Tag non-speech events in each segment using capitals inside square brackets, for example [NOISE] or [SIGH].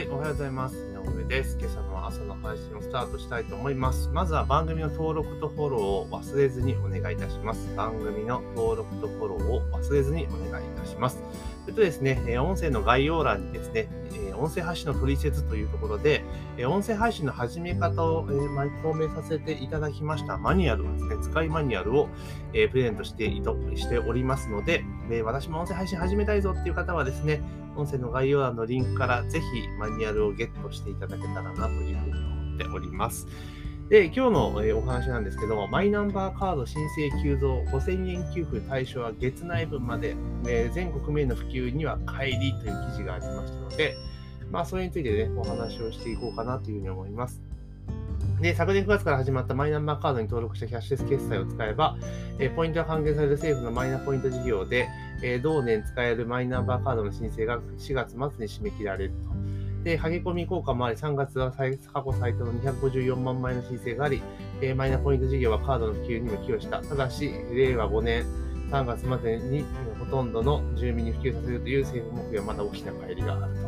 はい、おはようございます。井上です。今朝の朝の配信をスタートしたいと思います。まずは番組の登録とフォローを忘れずにお願いいたします。番組の登録とフォローを忘れずにお願いいたします。それとですね、音声の概要欄にですね、音声配信の取説というところで、え音声配信の始め方を、えーまとめさせていただきましたマニュアルをですね、使いマニュアルを、えプレゼントしていとしておりますので、え私も音声配信始めたいぞっていう方はですね、音声の概要欄のリンクからぜひマニュアルをゲットしていただけたらなというふうに思っております。で、今日のお話なんですけども、マイナンバーカード申請急増、5000円給付対象は月内分まで、え全国民の普及には帰りという記事がありましたので、まあ、それについてね、お話をしていこうかなというふうに思います。で、昨年9月から始まったマイナンバーカードに登録したキャッシュレス決済を使えば、えポイントが還元される政府のマイナポイント事業で、え同年使えるマイナンバーカードの申請が4月末に締め切られると。で、駆け込み効果もあり、3月は過去最多の254万枚の申請があり、えマイナポイント事業はカードの普及にも寄与した。ただし、令和5年3月までにほとんどの住民に普及させるという政府目標はまだ大きな乖離があると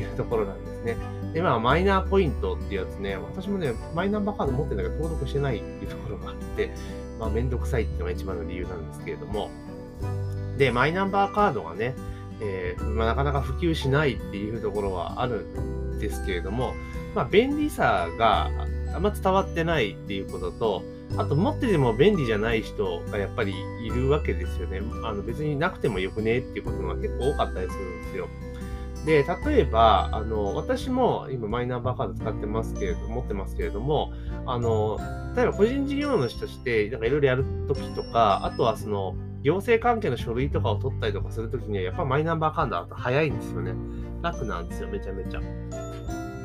いうところなんですね。で、まあ、マイナーポイントっていうやつね、私もね、マイナンバーカード持ってんだけど登録してないっていうところがあって、まあ、めんどくさいっていうのが一番の理由なんですけれども、で、マイナンバーカードがね、えーまあ、なかなか普及しないっていうところはあるんですけれども、まあ、便利さがあんま伝わってないっていうことと、あと持ってても便利じゃない人がやっぱりいるわけですよね。あの別になくてもよくねっていうことが結構多かったりするんですよ。で、例えば、あの、私も今マイナンバーカード使ってますけれど、持ってますけれども、あの、例えば個人事業主として、なんかいろいろやるときとか、あとはその、行政関係の書類とかを取ったりとかするときには、やっぱマイナンバーカードだと早いんですよね。楽なんですよ、めちゃめちゃ。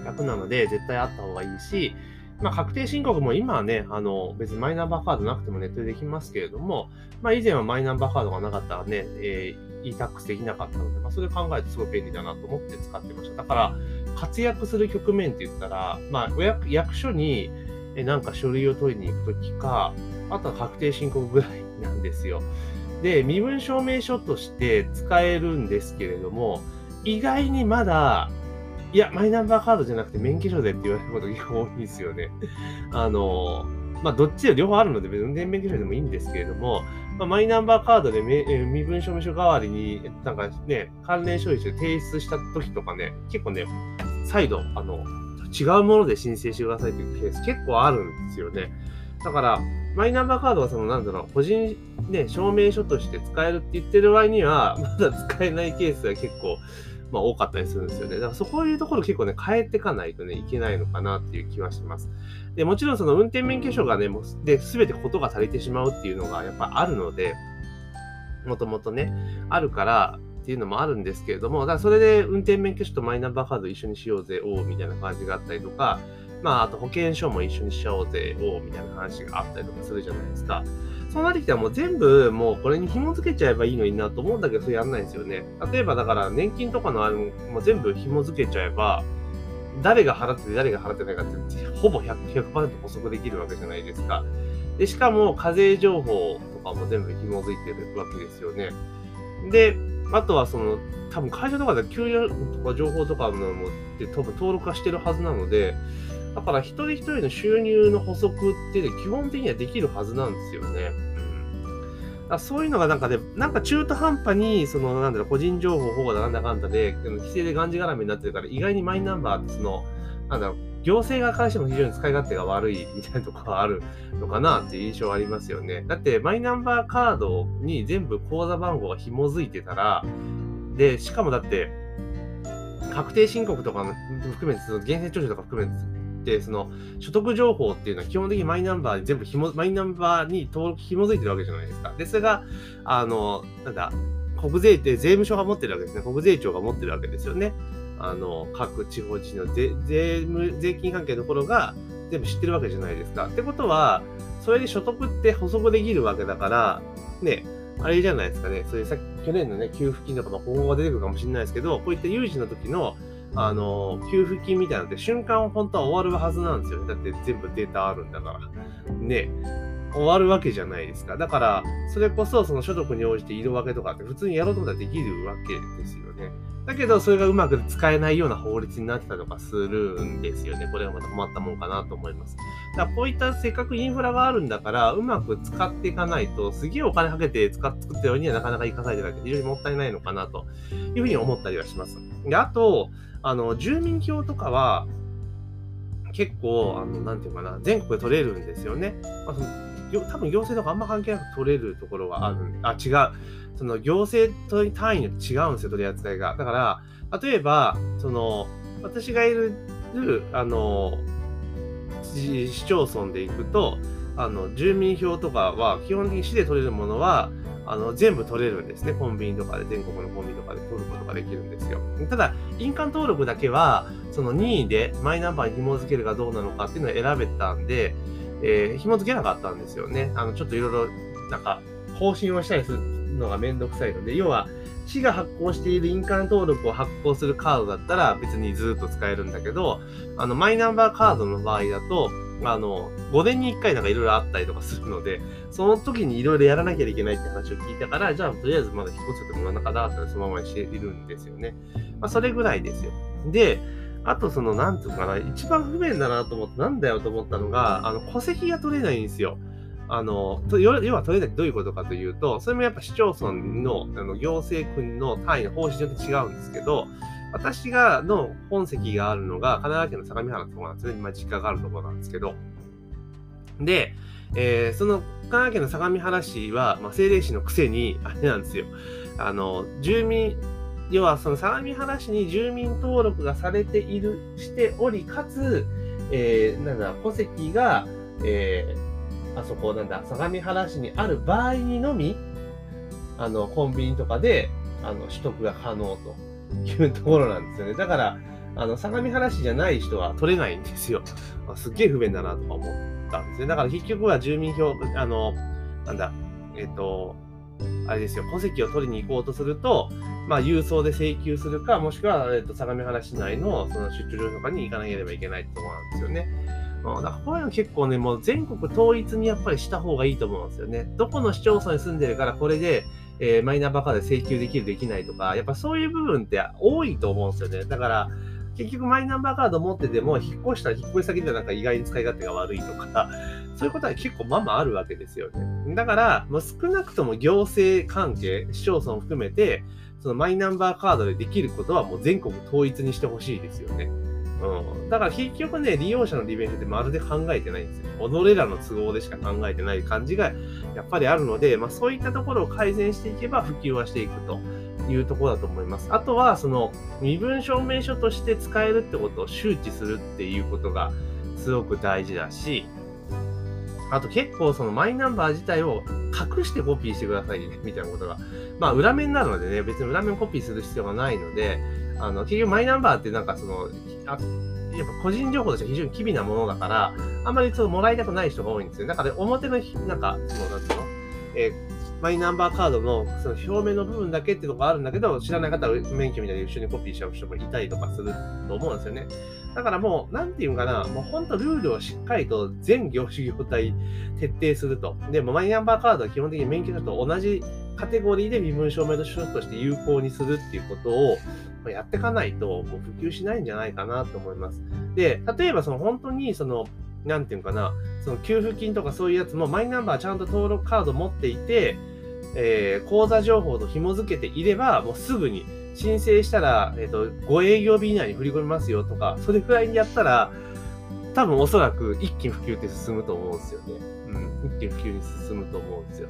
楽なので、絶対あった方がいいし、まあ、確定申告も今はね、あの、別にマイナンバーカードなくてもネットでできますけれども、まあ、以前はマイナンバーカードがなかったらね、えー e-tax できなかったので、まあ、それ考えるとすごい便利だなと思って使ってました。だから、活躍する局面って言ったら、まあ、お役役所に、えなんか書類を取りに行くときか、あとは確定申告ぐらいなんですよ。で、身分証明書として使えるんですけれども、意外にまだ、いや、マイナンバーカードじゃなくて免許証でって言われること結構多いんですよね。あの、まあ、どっちで両方あるので、別に運転免許証でもいいんですけれども、まあ、マイナンバーカードでめえ身分証明書代わりに、なんかね、関連書類で提出した時とかね、結構ね、再度、あの、違うもので申請してくださいというケース結構あるんですよね。だから、マイナンバーカードはその、なんだろう、個人、ね、証明書として使えるって言ってる場合には、まだ使えないケースが結構、まあ多かったりするんですよね。だからそこいうところ結構ね、変えていかないとね、いけないのかなっていう気はします。で、もちろんその運転免許証がね、もうで、すべてことが足りてしまうっていうのがやっぱあるので、もともとね、あるからっていうのもあるんですけれども、だからそれで運転免許証とマイナンバーカード一緒にしようぜ、おうみたいな感じがあったりとか、まあ、あと保険証も一緒にしちゃおうぜ、おうみたいな話があったりとかするじゃないですか。そうなってきたらもう全部もうこれに紐付けちゃえばいいのになと思うんだけど、それやんないんですよね。例えばだから年金とかのあれももう全部紐付けちゃえば、誰が払ってて誰が払ってないかってほぼ 100%, 100補足できるわけじゃないですか。で、しかも課税情報とかも全部紐づいてるわけですよね。で、あとはその、多分会社とかで給与とか情報とかのもって多分登録はしてるはずなので、だから一人一人の収入の補足って基本的にはできるはずなんですよね。うん、そういうのがなんかね、なんか中途半端に、その、なんだろう、個人情報保護だなんだかんだで、規制でがんじがらめになってるから、意外にマイナンバーってその、なんだろう、行政側からしても非常に使い勝手が悪いみたいなところがあるのかなっていう印象ありますよね。だって、マイナンバーカードに全部口座番号が紐づいてたら、で、しかもだって、確定申告とかも含めて、その源泉徴収とか含めて、その所得情報っていうのは基本的にマイナンバーに全部紐、マイナンバーに登録紐づいてるわけじゃないですか。で、それが、あの、なんだ、国税って税務署が持ってるわけですね。国税庁が持ってるわけですよね。あの、各地方自治の税税務、税金関係のところが全部知ってるわけじゃないですか。ってことは、それで所得って補足できるわけだから、ね、あれじゃないですかね。そういうさっき、去年のね、給付金とか、まあ、今後が出てくるかもしれないですけど、こういった有事の時の、あの、給付金みたいなのって瞬間本当は終わるはずなんですよね。だって全部データあるんだから。ね。終わるわけじゃないですか。だから、それこそその所得に応じて色分けとかって普通にやろうと思ったらできるわけですよね。だけど、それがうまく使えないような法律になってたとかするんですよね。これはまた困ったもんかなと思います。だからこういったせっかくインフラがあるんだから、うまく使っていかないと、すげえお金かけて使っ作ったようにはなかなか生かされてないて非常にもったいないのかなというふうに思ったりはします。で、あと、あの、住民票とかは、結構、あの、なんていうかな、全国で取れるんですよね。まあ、その多分行政とかあんま関係なく取れるところがあるんで、あ、違う。その行政単位によって違うんですよ、取り扱いが。だから、例えば、その、私がいる、あの、市町村で行くと、あの、住民票とかは、基本的に市で取れるものは、あの、全部取れるんですね。コンビニとかで、全国のコンビニとかで取ることができるんですよ。ただ、印鑑登録だけは、その任意でマイナンバーに紐付けるかどうなのかっていうのを選べたんで、えー、紐付けなかったんですよね。あの、ちょっといろいろ、なんか、更新をしたりするのがめんどくさいので、要は、市が発行している印鑑登録を発行するカードだったら別にずっと使えるんだけど、あの、マイナンバーカードの場合だと、あの、5年に1回なんかいろいろあったりとかするので、その時にいろいろやらなきゃいけないって話を聞いたから、じゃあとりあえずまだ引っ越せてもらわなかったらそのままにしているんですよね。まあ、それぐらいですよ。で、あとその、なんていうかな、一番不便だなと思って、なんだよと思ったのが、あの、戸籍が取れないんですよ。あの、要は取れないってどういうことかというと、それもやっぱ市町村のあの行政区の単位の方針によって違うんですけど、私がの本籍があるのが神奈川県の相模原のところなんですね。今実家があるところなんですけど。で、えー、その神奈川県の相模原市は、まあ、政令市のくせに、あれなんですよ。あの、住民、要はその相模原市に住民登録がされている、しており、かつ、えー、なんだ、戸籍が、えー、あそこなんだ、相模原市にある場合にのみ、あの、コンビニとかで、あの、取得が可能というところなんですよね。だから、あの、相模原市じゃない人は取れないんですよ。ま [LAUGHS] あすっげえ不便だなとか思ったんですね。だから結局は住民票、あの、なんだ、えっ、と、あれですよ、戸籍を取りに行こうとすると、まあ、郵送で請求するか、もしくは、えっと、相模原市内のその出張所とかに行かなければいけないってところなんですよね。うん、だからこういうの結構ね、もう全国統一にやっぱりした方がいいと思うんですよね。どこの市町村に住んでるからこれで、えー、マイナンバーカードで請求できる、できないとか、やっぱそういう部分って多いと思うんですよね。だから、結局マイナンバーカード持ってても、引っ越したら引っ越し先でなんか意外に使い勝手が悪いとか、[LAUGHS] そういうことは結構ままあるわけですよね。だから、もう少なくとも行政関係、市町村を含めて、そのマイナンバーカードでできることはもう全国統一にしてほしいですよね。うん。だから結局ね、利用者の利便性ってまるで考えてないんですよ。己らの都合でしか考えてない感じがやっぱりあるので、まあそういったところを改善していけば普及はしていくというところだと思います。あとは、その身分証明書として使えるってことを周知するっていうことがすごく大事だし、あと結構そのマイナンバー自体を隠してコピーしてくださいね、みたいなことが。まあ裏面になるのでね、別に裏面コピーする必要がないので、あの、結局マイナンバーってなんかその、あやっぱ個人情報としては非常に機微なものだから、あんまりちょっともらいたくない人が多いんですよ。だから表の、なんか、その、なんていうの？えーマイナンバーカードのその表面の部分だけっていうのがあるんだけど、知らない方は免許みたいに一緒にコピーしちゃう人もいたりとかすると思うんですよね。だからもう、なんていうかな、もう本当ルールをしっかりと全業種業態徹底すると。でもマイナンバーカードは基本的に免許証と同じカテゴリーで身分証明書として有効にするっていうことをやっていかないと、もう普及しないんじゃないかなと思います。で、例えばその本当にその、なんていうかな、その給付金とかそういうやつもマイナンバーちゃんと登録カード持っていて、えー、口座情報と紐付けていれば、もうすぐに申請したら、えっ、ー、と、5営業日以内に振り込みますよとか、それくらいにやったら、多分おそらく一気に普及って進むと思うんですよね。うん。一気に普及に進むと思うんですよ。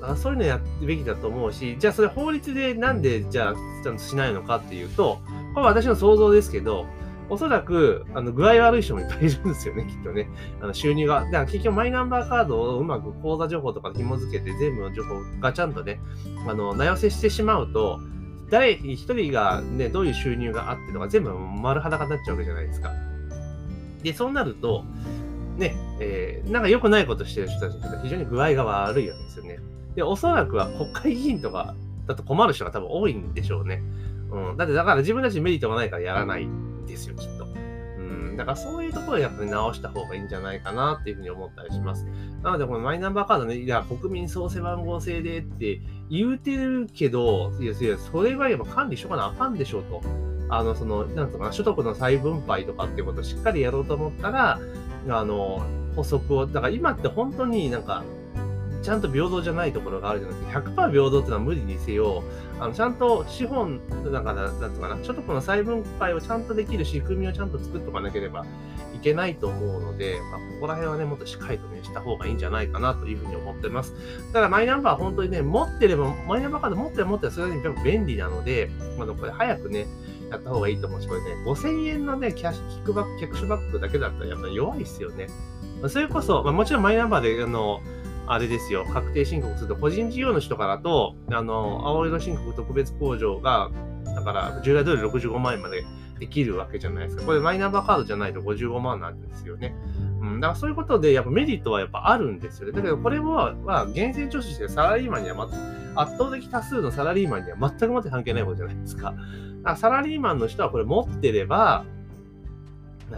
だからそういうのやるべきだと思うし、じゃあそれ法律でなんでじゃあちゃんとしないのかっていうと、これは私の想像ですけど、おそらく、あの、具合悪い人もいっぱいいるんですよね、[LAUGHS] きっとね。あの、収入が。だから結局マイナンバーカードをうまく口座情報とか紐付けて全部の情報がちゃんとね、あの、名寄せしてしまうと、誰一人がね、どういう収入があってとか全部丸裸になっちゃうわけじゃないですか。で、そうなると、ね、えー、なんか良くないことしてる人たちって非常に具合が悪いわけですよね。で、おそらくは国会議員とかだと困る人が多分多いんでしょうね。うん。だってだから自分たちにメリットがないからやらないですよ、きっと。うん。だからそういうところをやっぱり直した方がいいんじゃないかなっていうふうに思ったりします。なので、このマイナンバーカードね、いや、国民総背番号制でって言うてるけど、いや、いやそれはやっぱ管理しとかなあかんでしょうと。あの、その、なんとかな、所得の再分配とかっていうことをしっかりやろうと思ったら、あの、補足を、だから今って本当になんか、ちゃんと平等じゃないところがあるじゃないですか。100%平等っていうのは無理にせよ、あのちゃんと資本、だから、なんとかな、所得の再分配をちゃんとできる仕組みをちゃんと作っておかなければいけないと思うので、まあ、ここら辺はね、もっとしっかりとね、した方がいいんじゃないかなというふうに思ってます。ただ、マイナンバーは本当にね、持ってれば、マイナンバーカード持ってれば持ってればそれは、便利なので、まあ、これ早くね、やった方がいいと思うし、これね、5000円のね、キャッシュ、キックバック、キャッシュバックだけだったらやっぱ弱いっすよね。それこそ、まあ、もちろんマイナンバーで、あの、あれですよ、確定申告すると、個人事業主とかだと、あの、青色申告特別控除が、だから、従来通り65万円までできるわけじゃないですか。これマイナンバーカードじゃないと55万なんですよね。うん、だからそういうことで、やっぱメリットはやっぱあるんですよね。だけど、これは、まあ、厳選徴収してサラリーマンには、ま、圧倒的多数のサラリーマンには全くもって関係ないことじゃないですか。だからサラリーマンの人はこれ持ってれば、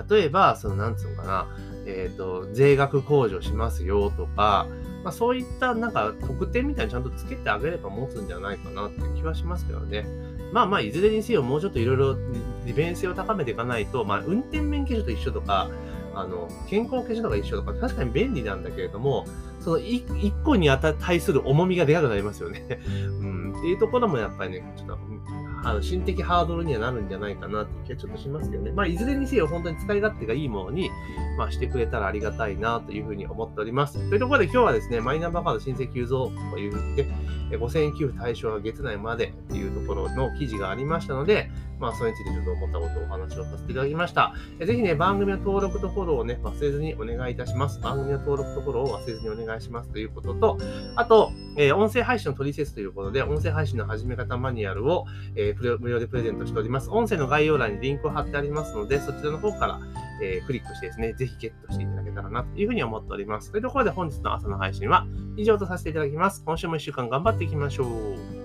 例えば、その、なんつうのかな、えっ、ー、と、税額控除しますよとか、まあ、そういったなんか特典みたいにちゃんとつけてあげれば持つんじゃないかなっていう気はしますけどね。まあまあ、いずれにせよもうちょっといろいろ利便性を高めていかないと、まあ、運転免許証と一緒とか、あの、健康保険証とか一緒とか、確かに便利なんだけれども、その一個に対する重みがでかくなりますよね。[LAUGHS] うん。っていうところもやっぱりね、ちょっとあの心的ハードルにはなるんじゃないかなっていう気はちょっとしますけどね。まあ、いずれにせよ本当に使い勝手がいいものに、まあ、してくれたらありがたいなというふうに思っております。というところで今日はですね、マイナンバーカード申請急増と言って、5000円給付対象は月内までっていうところの記事がありましたので、まあ、それについてちょっと思ったことをお話をさせていただきました。ぜひね、番組の登録とフォローをね、忘れずにお願いいたします。番組の登録とフォローを忘れずにお願いしますということと、あと、えー、音声配信の取説ということで、音声配信の始め方マニュアルを、えー、無料でプレゼントしております。音声の概要欄にリンクを貼ってありますので、そちらの方から、えー、クリックしてですね、ぜひゲットしていただけたらなというふうに思っております。というところで本日の朝の配信は以上とさせていただきます。今週も一週間頑張っていきましょう。